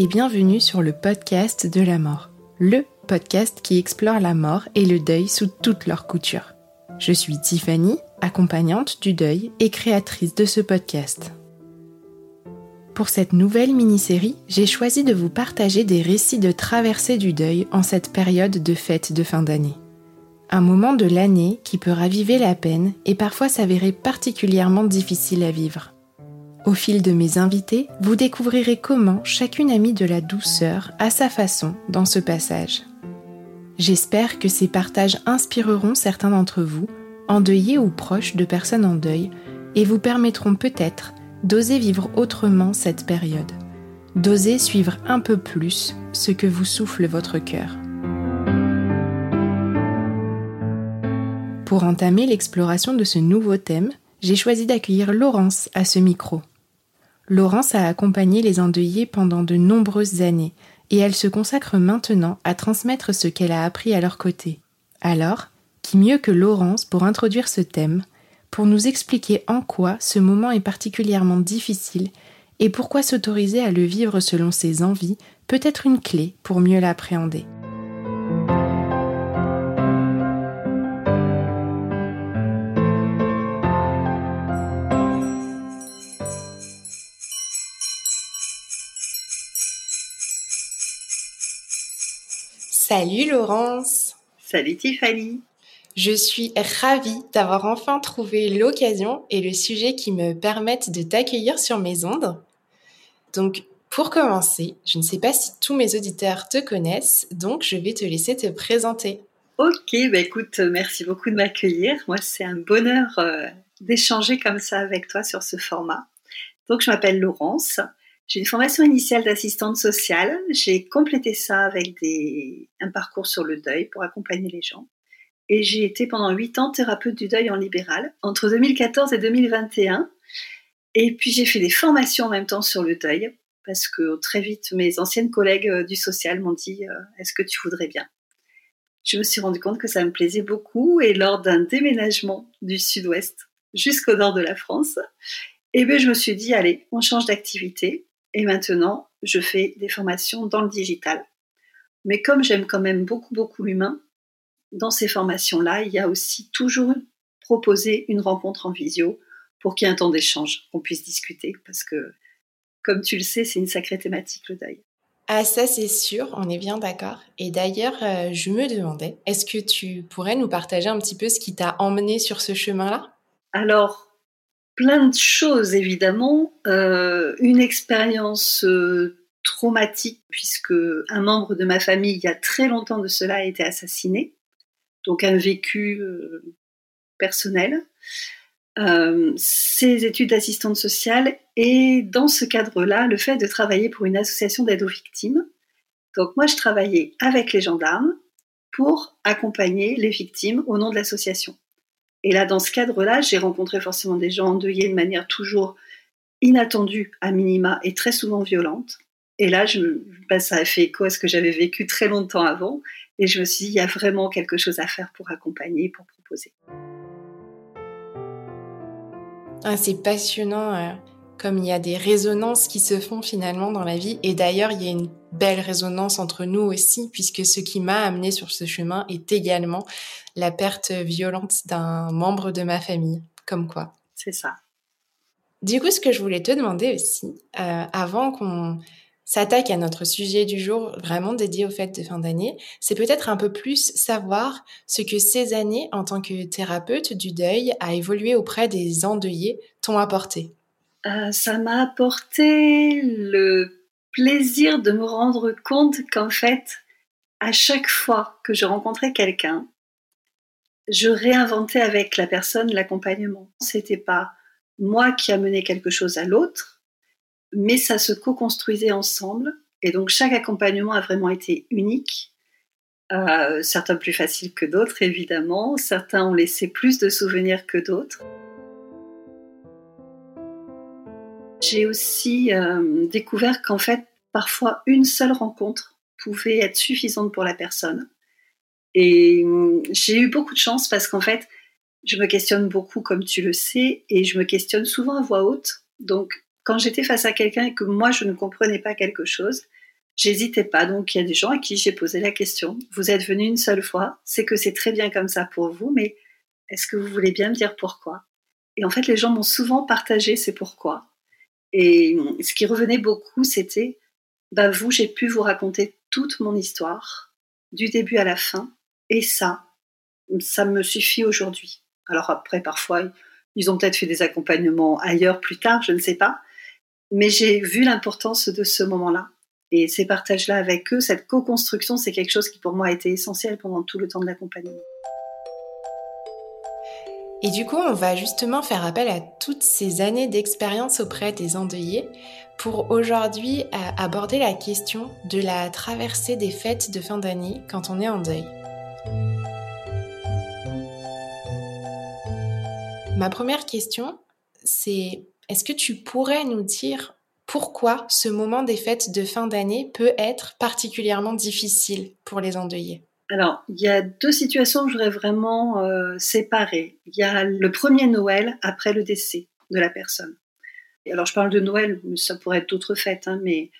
Et bienvenue sur le podcast de la mort, le podcast qui explore la mort et le deuil sous toutes leurs coutures. Je suis Tiffany, accompagnante du deuil et créatrice de ce podcast. Pour cette nouvelle mini-série, j'ai choisi de vous partager des récits de traversée du deuil en cette période de fête de fin d'année. Un moment de l'année qui peut raviver la peine et parfois s'avérer particulièrement difficile à vivre. Au fil de mes invités, vous découvrirez comment chacune a mis de la douceur à sa façon dans ce passage. J'espère que ces partages inspireront certains d'entre vous, endeuillés ou proches de personnes en deuil, et vous permettront peut-être d'oser vivre autrement cette période, d'oser suivre un peu plus ce que vous souffle votre cœur. Pour entamer l'exploration de ce nouveau thème, j'ai choisi d'accueillir Laurence à ce micro. Laurence a accompagné les endeuillés pendant de nombreuses années et elle se consacre maintenant à transmettre ce qu'elle a appris à leur côté. Alors, qui mieux que Laurence pour introduire ce thème, pour nous expliquer en quoi ce moment est particulièrement difficile et pourquoi s'autoriser à le vivre selon ses envies peut être une clé pour mieux l'appréhender. Salut Laurence. Salut Tiffany. Je suis ravie d'avoir enfin trouvé l'occasion et le sujet qui me permettent de t'accueillir sur mes ondes. Donc, pour commencer, je ne sais pas si tous mes auditeurs te connaissent, donc je vais te laisser te présenter. Ok, bah écoute, merci beaucoup de m'accueillir. Moi, c'est un bonheur euh, d'échanger comme ça avec toi sur ce format. Donc, je m'appelle Laurence. J'ai une formation initiale d'assistante sociale. J'ai complété ça avec un parcours sur le deuil pour accompagner les gens. Et j'ai été pendant huit ans thérapeute du deuil en libéral entre 2014 et 2021. Et puis j'ai fait des formations en même temps sur le deuil parce que très vite mes anciennes collègues euh, du social m'ont dit euh, est-ce que tu voudrais bien? Je me suis rendu compte que ça me plaisait beaucoup et lors d'un déménagement du sud-ouest jusqu'au nord de la France, eh bien, je me suis dit allez, on change d'activité et maintenant, je fais des formations dans le digital. Mais comme j'aime quand même beaucoup, beaucoup l'humain, dans ces formations-là, il y a aussi toujours proposé une rencontre en visio pour qu'il y ait un temps d'échange, qu'on puisse discuter, parce que, comme tu le sais, c'est une sacrée thématique, le deuil. Ah ça c'est sûr, on est bien d'accord. Et d'ailleurs, euh, je me demandais, est-ce que tu pourrais nous partager un petit peu ce qui t'a emmené sur ce chemin-là? Alors, plein de choses évidemment. Euh, une expérience euh, traumatique puisque un membre de ma famille, il y a très longtemps de cela, a été assassiné. Donc un vécu euh, personnel. ses études d'assistante sociale et dans ce cadre-là, le fait de travailler pour une association d'aide aux victimes. Donc moi, je travaillais avec les gendarmes pour accompagner les victimes au nom de l'association. Et là, dans ce cadre-là, j'ai rencontré forcément des gens endeuillés de manière toujours inattendue, à minima, et très souvent violente. Et là, ben, ça a fait écho à ce que j'avais vécu très longtemps avant. Et je me suis dit, il y a vraiment quelque chose à faire pour accompagner, pour proposer. Ah, c'est passionnant. Comme il y a des résonances qui se font finalement dans la vie. Et d'ailleurs, il y a une belle résonance entre nous aussi, puisque ce qui m'a amené sur ce chemin est également la perte violente d'un membre de ma famille. Comme quoi. C'est ça. Du coup, ce que je voulais te demander aussi, euh, avant qu'on s'attaque à notre sujet du jour, vraiment dédié aux fêtes de fin d'année, c'est peut-être un peu plus savoir ce que ces années en tant que thérapeute du deuil à évoluer auprès des endeuillés t'ont apporté. Euh, ça m'a apporté le plaisir de me rendre compte qu'en fait, à chaque fois que je rencontrais quelqu'un, je réinventais avec la personne l'accompagnement. C'était pas moi qui amenais quelque chose à l'autre, mais ça se co-construisait ensemble. Et donc chaque accompagnement a vraiment été unique. Euh, certains plus faciles que d'autres, évidemment. Certains ont laissé plus de souvenirs que d'autres. J'ai aussi euh, découvert qu'en fait, parfois, une seule rencontre pouvait être suffisante pour la personne. Et hum, j'ai eu beaucoup de chance parce qu'en fait, je me questionne beaucoup, comme tu le sais, et je me questionne souvent à voix haute. Donc, quand j'étais face à quelqu'un et que moi je ne comprenais pas quelque chose, j'hésitais pas. Donc il y a des gens à qui j'ai posé la question. Vous êtes venu une seule fois, c'est que c'est très bien comme ça pour vous, mais est-ce que vous voulez bien me dire pourquoi? Et en fait, les gens m'ont souvent partagé ces pourquoi. Et ce qui revenait beaucoup, c'était bah vous, j'ai pu vous raconter toute mon histoire, du début à la fin, et ça, ça me suffit aujourd'hui. Alors après, parfois, ils ont peut-être fait des accompagnements ailleurs plus tard, je ne sais pas, mais j'ai vu l'importance de ce moment-là. Et ces partages-là avec eux, cette co-construction, c'est quelque chose qui pour moi a été essentiel pendant tout le temps de l'accompagnement. Et du coup, on va justement faire appel à toutes ces années d'expérience auprès des endeuillés pour aujourd'hui euh, aborder la question de la traversée des fêtes de fin d'année quand on est en deuil. Ma première question, c'est est-ce que tu pourrais nous dire pourquoi ce moment des fêtes de fin d'année peut être particulièrement difficile pour les endeuillés? Alors, il y a deux situations que je voudrais vraiment euh, séparer. Il y a le premier Noël après le décès de la personne. alors, je parle de Noël, mais ça pourrait être d'autres fêtes, hein, mais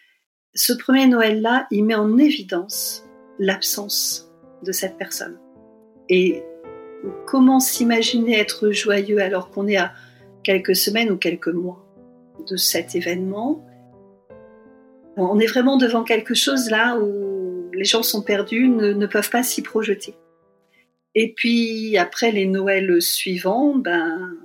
ce premier Noël-là, il met en évidence l'absence de cette personne. Et comment s'imaginer être joyeux alors qu'on est à quelques semaines ou quelques mois de cet événement? On est vraiment devant quelque chose là où les gens sont perdus, ne, peuvent pas s'y projeter. Et puis après les Noëls suivants, ben,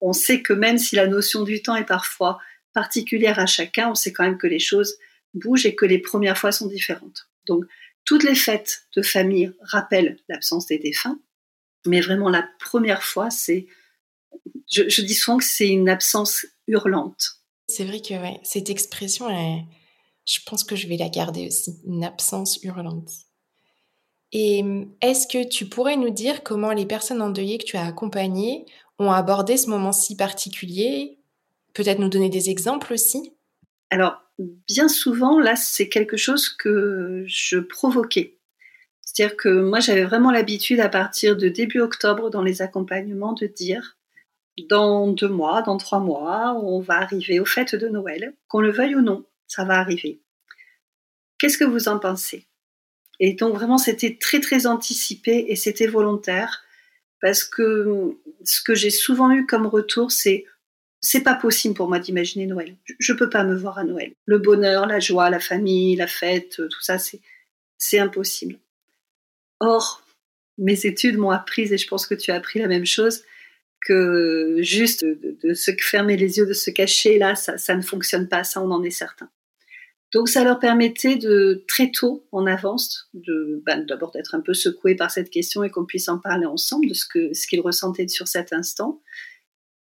on sait que même si la notion du temps est parfois particulière à chacun, on sait quand même que les choses bougent et que les premières fois sont différentes. Donc toutes les fêtes de famille rappellent l'absence des défunts, mais vraiment la première fois, c'est je, dis souvent que c'est une absence hurlante. C'est vrai que cette expression, je pense que je vais la garder aussi, une absence hurlante. Et est-ce que tu pourrais nous dire comment les personnes endeuillées que tu as accompagnées ont abordé ce moment si particulier? Peut-être nous donner des exemples aussi? Alors, bien souvent, là, c'est quelque chose que je provoquais. C'est-à-dire que moi, j'avais vraiment l'habitude, à partir de début octobre, dans les accompagnements, de dire dans deux mois, dans trois mois, on va arriver aux fêtes de Noël, qu'on le veuille ou non, ça va arriver. Qu'est-ce que vous en pensez? Et donc vraiment, c'était très très anticipé et c'était volontaire parce que ce que j'ai souvent eu comme retour, c'est c'est pas possible pour moi d'imaginer Noël. Je, ne peux pas me voir à Noël. Le bonheur, la joie, la famille, la fête, tout ça, c'est c'est impossible. Or, mes études m'ont appris, et je pense que tu as appris la même chose, que juste de, se fermer les yeux, de se cacher, là, ça, ne fonctionne pas, ça on en est certain. Donc ça leur permettait de très tôt en avance, ben, d'abord d'être un peu secoués par cette question et qu'on puisse en parler ensemble de ce qu'ils ressentaient sur cet instant,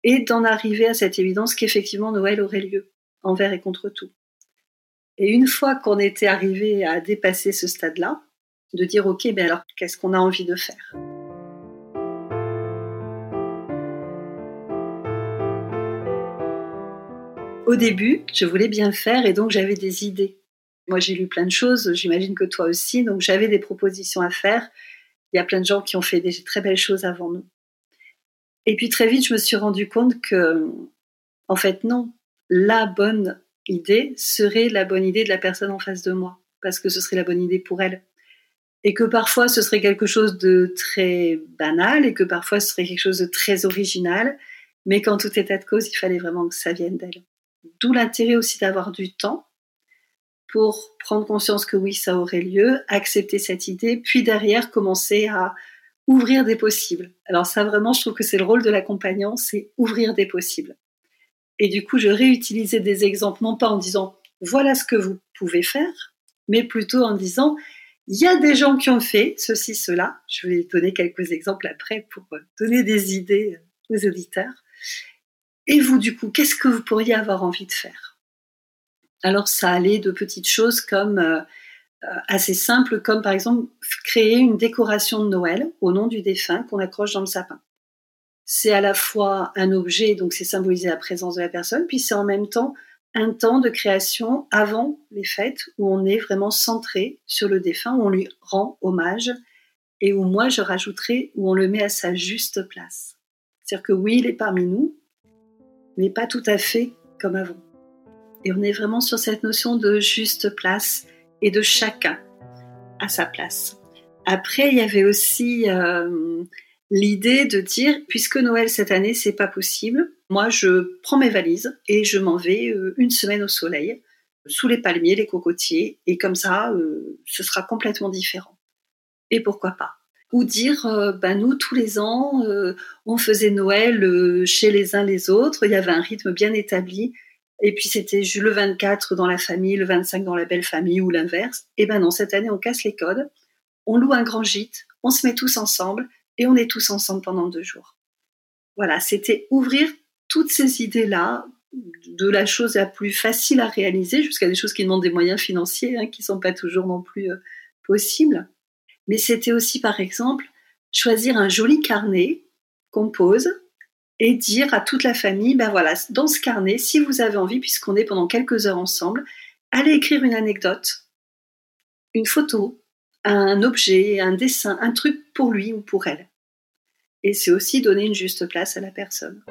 et d'en arriver à cette évidence qu'effectivement Noël aurait lieu envers et contre tout. Et une fois qu'on était arrivé à dépasser ce stade-là, de dire ok, ben alors qu'est-ce qu'on a envie de faire? Au début, je voulais bien faire et donc j'avais des idées. Moi, j'ai lu plein de choses, j'imagine que toi aussi, donc j'avais des propositions à faire. Il y a plein de gens qui ont fait des très belles choses avant nous. Et puis très vite, je me suis rendu compte que, en fait, non, la bonne idée serait la bonne idée de la personne en face de moi, parce que ce serait la bonne idée pour elle. Et que parfois ce serait quelque chose de très banal, et que parfois ce serait quelque chose de très original, mais qu'en tout état de cause, il fallait vraiment que ça vienne d'elle. D'où l'intérêt aussi d'avoir du temps pour prendre conscience que oui, ça aurait lieu, accepter cette idée, puis derrière commencer à ouvrir des possibles. Alors ça vraiment, je trouve que c'est le rôle de l'accompagnant, c'est ouvrir des possibles. Et du coup, je réutilisais des exemples, non pas en disant voilà ce que vous pouvez faire, mais plutôt en disant il y a des gens qui ont fait ceci, cela. Je vais donner quelques exemples après pour donner des idées aux auditeurs. Et vous, du coup, qu'est-ce que vous pourriez avoir envie de faire? Alors, ça allait de petites choses comme euh, euh, assez simples, comme par exemple créer une décoration de Noël au nom du défunt qu'on accroche dans le sapin. C'est à la fois un objet, donc c'est symboliser la présence de la personne, puis c'est en même temps un temps de création avant les fêtes où on est vraiment centré sur le défunt, où on lui rend hommage et où moi je rajouterai où on le met à sa juste place. C'est-à-dire que oui, il est parmi nous, mais pas tout à fait comme avant. Et on est vraiment sur cette notion de juste place et de chacun à sa place. Après, il y avait aussi euh, l'idée de dire, puisque Noël cette année, c'est pas possible, moi, je prends mes valises et je m'en vais euh, une semaine au soleil, sous les palmiers, les cocotiers, et comme ça, euh, ce sera complètement différent. Et pourquoi pas? Ou dire, euh, ben nous, tous les ans, on faisait Noël chez les uns les autres, il y avait un rythme bien établi, et puis c'était le 24 dans la famille, le 25 dans la belle famille, ou l'inverse. Et ben non, cette année, on casse les codes, on loue un grand gîte, on se met tous ensemble, et on est tous ensemble pendant deux jours. Voilà, c'était ouvrir toutes ces idées-là, de la chose la plus facile à réaliser jusqu'à des choses qui demandent des moyens financiers, hein, qui ne sont pas toujours non plus euh, possibles. Mais c'était aussi, par exemple, choisir un joli carnet qu'on pose et dire à toute la famille, ben voilà, dans ce carnet, si vous avez envie, puisqu'on est pendant quelques heures ensemble, allez écrire une anecdote, une photo, un objet, un dessin, un truc pour lui ou pour elle. Et c'est aussi donner une juste place à la personne.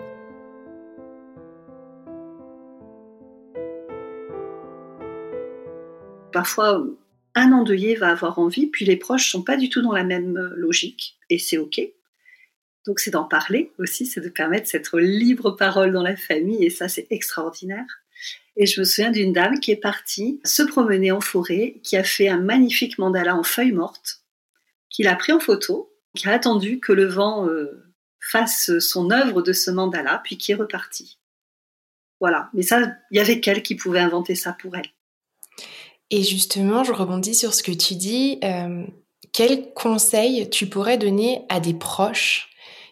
Parfois, un endeuillé va avoir envie, puis les proches sont pas du tout dans la même euh, logique, et c'est ok. Donc c'est d'en parler aussi, c'est de permettre cette libre parole dans la famille, et ça c'est extraordinaire. Et je me souviens d'une dame qui est partie se promener en forêt, qui a fait un magnifique mandala en feuilles mortes, qu'il a pris en photo, qui a attendu que le vent euh, fasse son œuvre de ce mandala, puis qui est reparti. Voilà. Mais ça, il y avait qu'elle qui pouvait inventer ça pour elle. Et justement, je rebondis sur ce que tu dis. Euh, quels conseils tu pourrais donner à des proches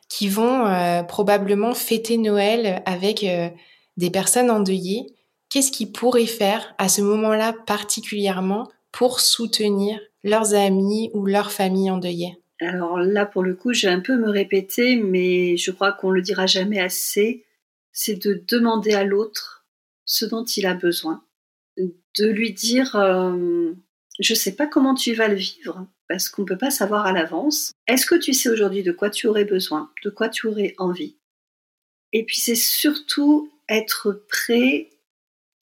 qui vont euh, probablement fêter Noël avec euh, des personnes endeuillées? Qu'est-ce qu'ils pourraient faire à ce moment-là particulièrement pour soutenir leurs amis ou leur famille endeuillée? Alors là, pour le coup, je vais un peu me répéter, mais je crois qu'on le dira jamais assez. C'est de demander à l'autre ce dont il a besoin de lui dire euh, je sais pas comment tu vas le vivre parce qu'on ne peut pas savoir à l'avance. Est-ce que tu sais aujourd'hui de quoi tu aurais besoin, de quoi tu aurais envie? Et puis c'est surtout être prêt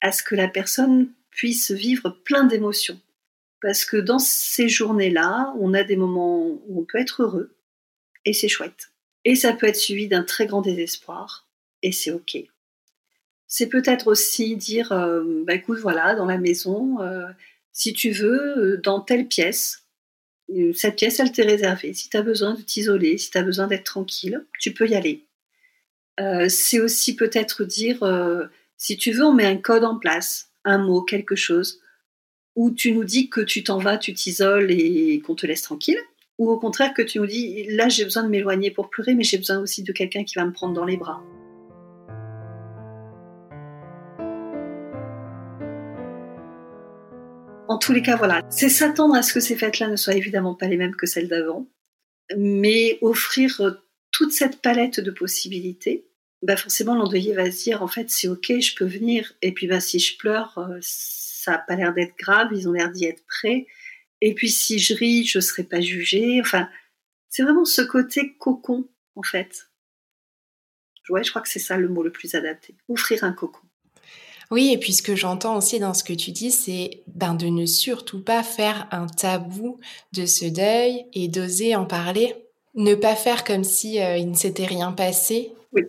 à ce que la personne puisse vivre plein d'émotions. Parce que dans ces journées-là, on a des moments où on peut être heureux et c'est chouette. Et ça peut être suivi d'un très grand désespoir et c'est OK c'est peut-être aussi dire, euh, bah, écoute, voilà, dans la maison, euh, si tu veux, euh, dans telle pièce, cette pièce, elle t'est réservée. Si tu as besoin de t'isoler, si tu as besoin d'être tranquille, tu peux y aller. c'est aussi peut-être dire, si tu veux, on met un code en place, un mot, quelque chose, où tu nous dis que tu t'en vas, tu t'isoles et qu'on te laisse tranquille, ou au contraire que tu nous dis, là j'ai besoin de m'éloigner pour pleurer, mais j'ai besoin aussi de quelqu'un qui va me prendre dans les bras. En tous les cas, voilà, c'est s'attendre à ce que ces fêtes-là ne soient évidemment pas les mêmes que celles d'avant, mais offrir euh, toute cette palette de possibilités. Bah forcément, l'endeuillé va se dire, en fait, c'est ok, je peux venir. Et puis, bah, si je pleure, euh, ça n'a pas l'air d'être grave, ils ont l'air d'y être prêts. Et puis, si je ris, je ne serai pas jugée. Enfin, c'est vraiment ce côté cocon, en fait. Ouais, je crois que c'est ça le mot le plus adapté. Offrir un cocon. Oui, et puis ce que j'entends aussi dans ce que tu dis, c'est ben, de ne surtout pas faire un tabou de ce deuil et d'oser en parler. Ne pas faire comme si euh, il ne s'était rien passé. Oui.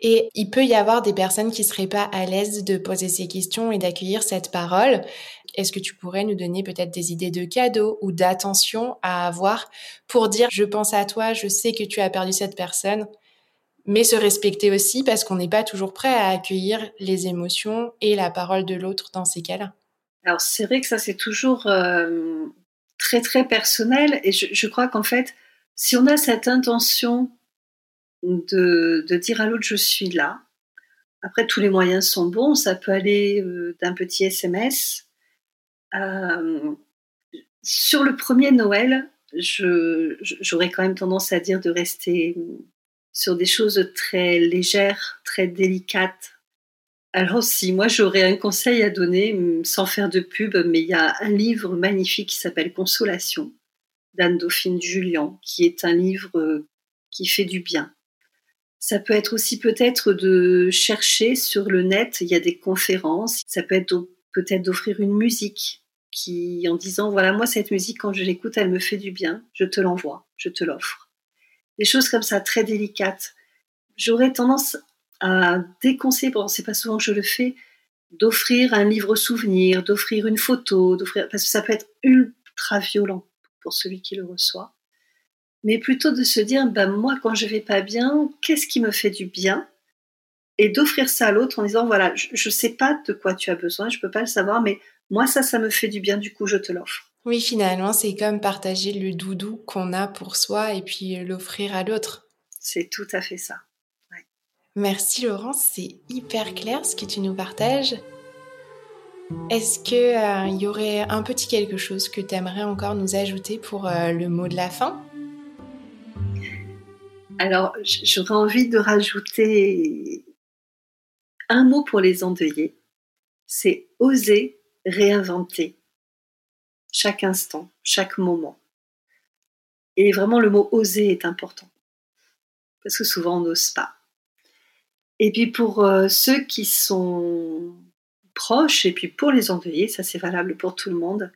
Et il peut y avoir des personnes qui seraient pas à l'aise de poser ces questions et d'accueillir cette parole. est-ce que tu pourrais nous donner peut-être des idées de cadeaux ou d'attention à avoir pour dire je pense à toi, je sais que tu as perdu cette personne, mais se respecter aussi parce qu'on n'est pas toujours prêt à accueillir les émotions et la parole de l'autre dans ces cas-là. Alors c'est vrai que ça c'est toujours euh, très très personnel et je, crois qu'en fait si on a cette intention de, de dire à l'autre je suis là, après tous les moyens sont bons, ça peut aller euh, d'un petit SMS. Euh, sur le premier Noël, j'aurais quand même tendance à dire de rester sur des choses très légères, très délicates, alors si moi j'aurais un conseil à donner, hum, sans faire de pub, mais il y a un livre magnifique qui s'appelle Consolation d'Anne-Dauphine Julien, qui est un livre euh, qui fait du bien. Ça peut être aussi peut-être de chercher sur le net, il y a des conférences, ça peut être peut-être d'offrir une musique qui, en disant voilà moi cette musique quand je l'écoute elle me fait du bien, je te l'envoie, je te l'offre. Des choses comme ça très délicates. J'aurais tendance à déconseiller, bon, c'est pas souvent que je le fais, d'offrir un livre souvenir, d'offrir une photo, d'offrir, parce que ça peut être ultra violent pour celui qui le reçoit. Mais plutôt de se dire, ben moi, quand je vais pas bien, qu'est-ce qui me fait du bien? Et d'offrir ça à l'autre en disant, voilà, je, ne sais pas de quoi tu as besoin, je peux pas le savoir, mais moi, ça, ça me fait du bien, du coup, je te l'offre. Oui, finalement, c'est comme partager le doudou qu'on a pour soi et puis l'offrir à l'autre. C'est tout à fait ça. Merci Laurence, c'est hyper clair ce que tu nous partages. Est-ce qu'il euh, y aurait un petit quelque chose que tu aimerais encore nous ajouter pour euh, le mot de la fin? Alors, j'aurais envie de rajouter un mot pour les endeuillés. C'est oser réinventer chaque instant, chaque moment. Et vraiment, le mot oser est important. Parce que souvent, on n'ose pas. Et puis pour euh, ceux qui sont proches, et puis pour les endeuillés, ça c'est valable pour tout le monde,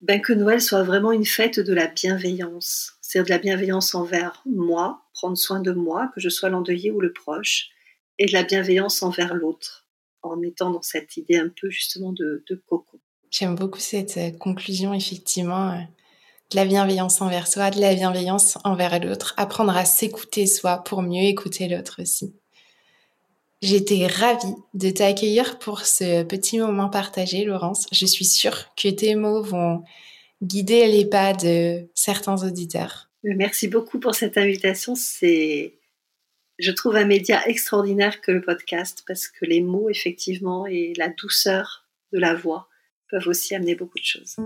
ben que Noël soit vraiment une fête de la bienveillance. C'est-à-dire de la bienveillance envers moi, prendre soin de moi, que je sois l'endeuillé ou le proche, et de la bienveillance envers l'autre, en étant dans cette idée un peu justement de, de cocon. J'aime beaucoup cette euh, conclusion, effectivement, euh, de la bienveillance envers soi, de la bienveillance envers l'autre, apprendre à s'écouter soi pour mieux écouter l'autre aussi. J'étais ravie de t'accueillir pour ce petit moment partagé, Laurence. Je suis sûre que tes mots vont guider les pas de certains auditeurs. Merci beaucoup pour cette invitation. C'est, je trouve, un média extraordinaire que le podcast parce que les mots, effectivement, et la douceur de la voix aussi amener beaucoup de choses.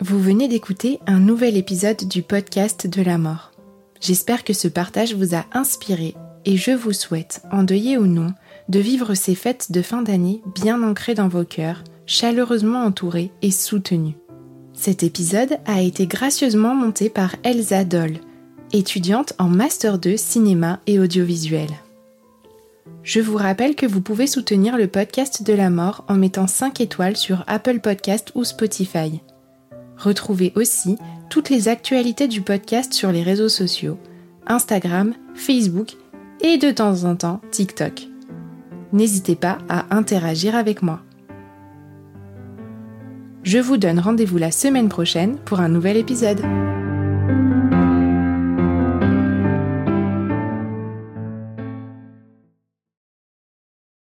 Vous venez d'écouter un nouvel épisode du podcast de la mort. J'espère que ce partage vous a inspiré et je vous souhaite, endeuillé ou non, de vivre ces fêtes de fin d'année bien ancrées dans vos cœurs, chaleureusement entourées et soutenues. Cet épisode a été gracieusement monté par Elsa Doll, étudiante en Master 2 cinéma et audiovisuel. Je vous rappelle que vous pouvez soutenir le podcast de la mort en mettant 5 étoiles sur Apple Podcast ou Spotify. Retrouvez aussi toutes les actualités du podcast sur les réseaux sociaux, Instagram, Facebook et de temps en temps TikTok. N'hésitez pas à interagir avec moi. Je vous donne rendez-vous la semaine prochaine pour un nouvel épisode.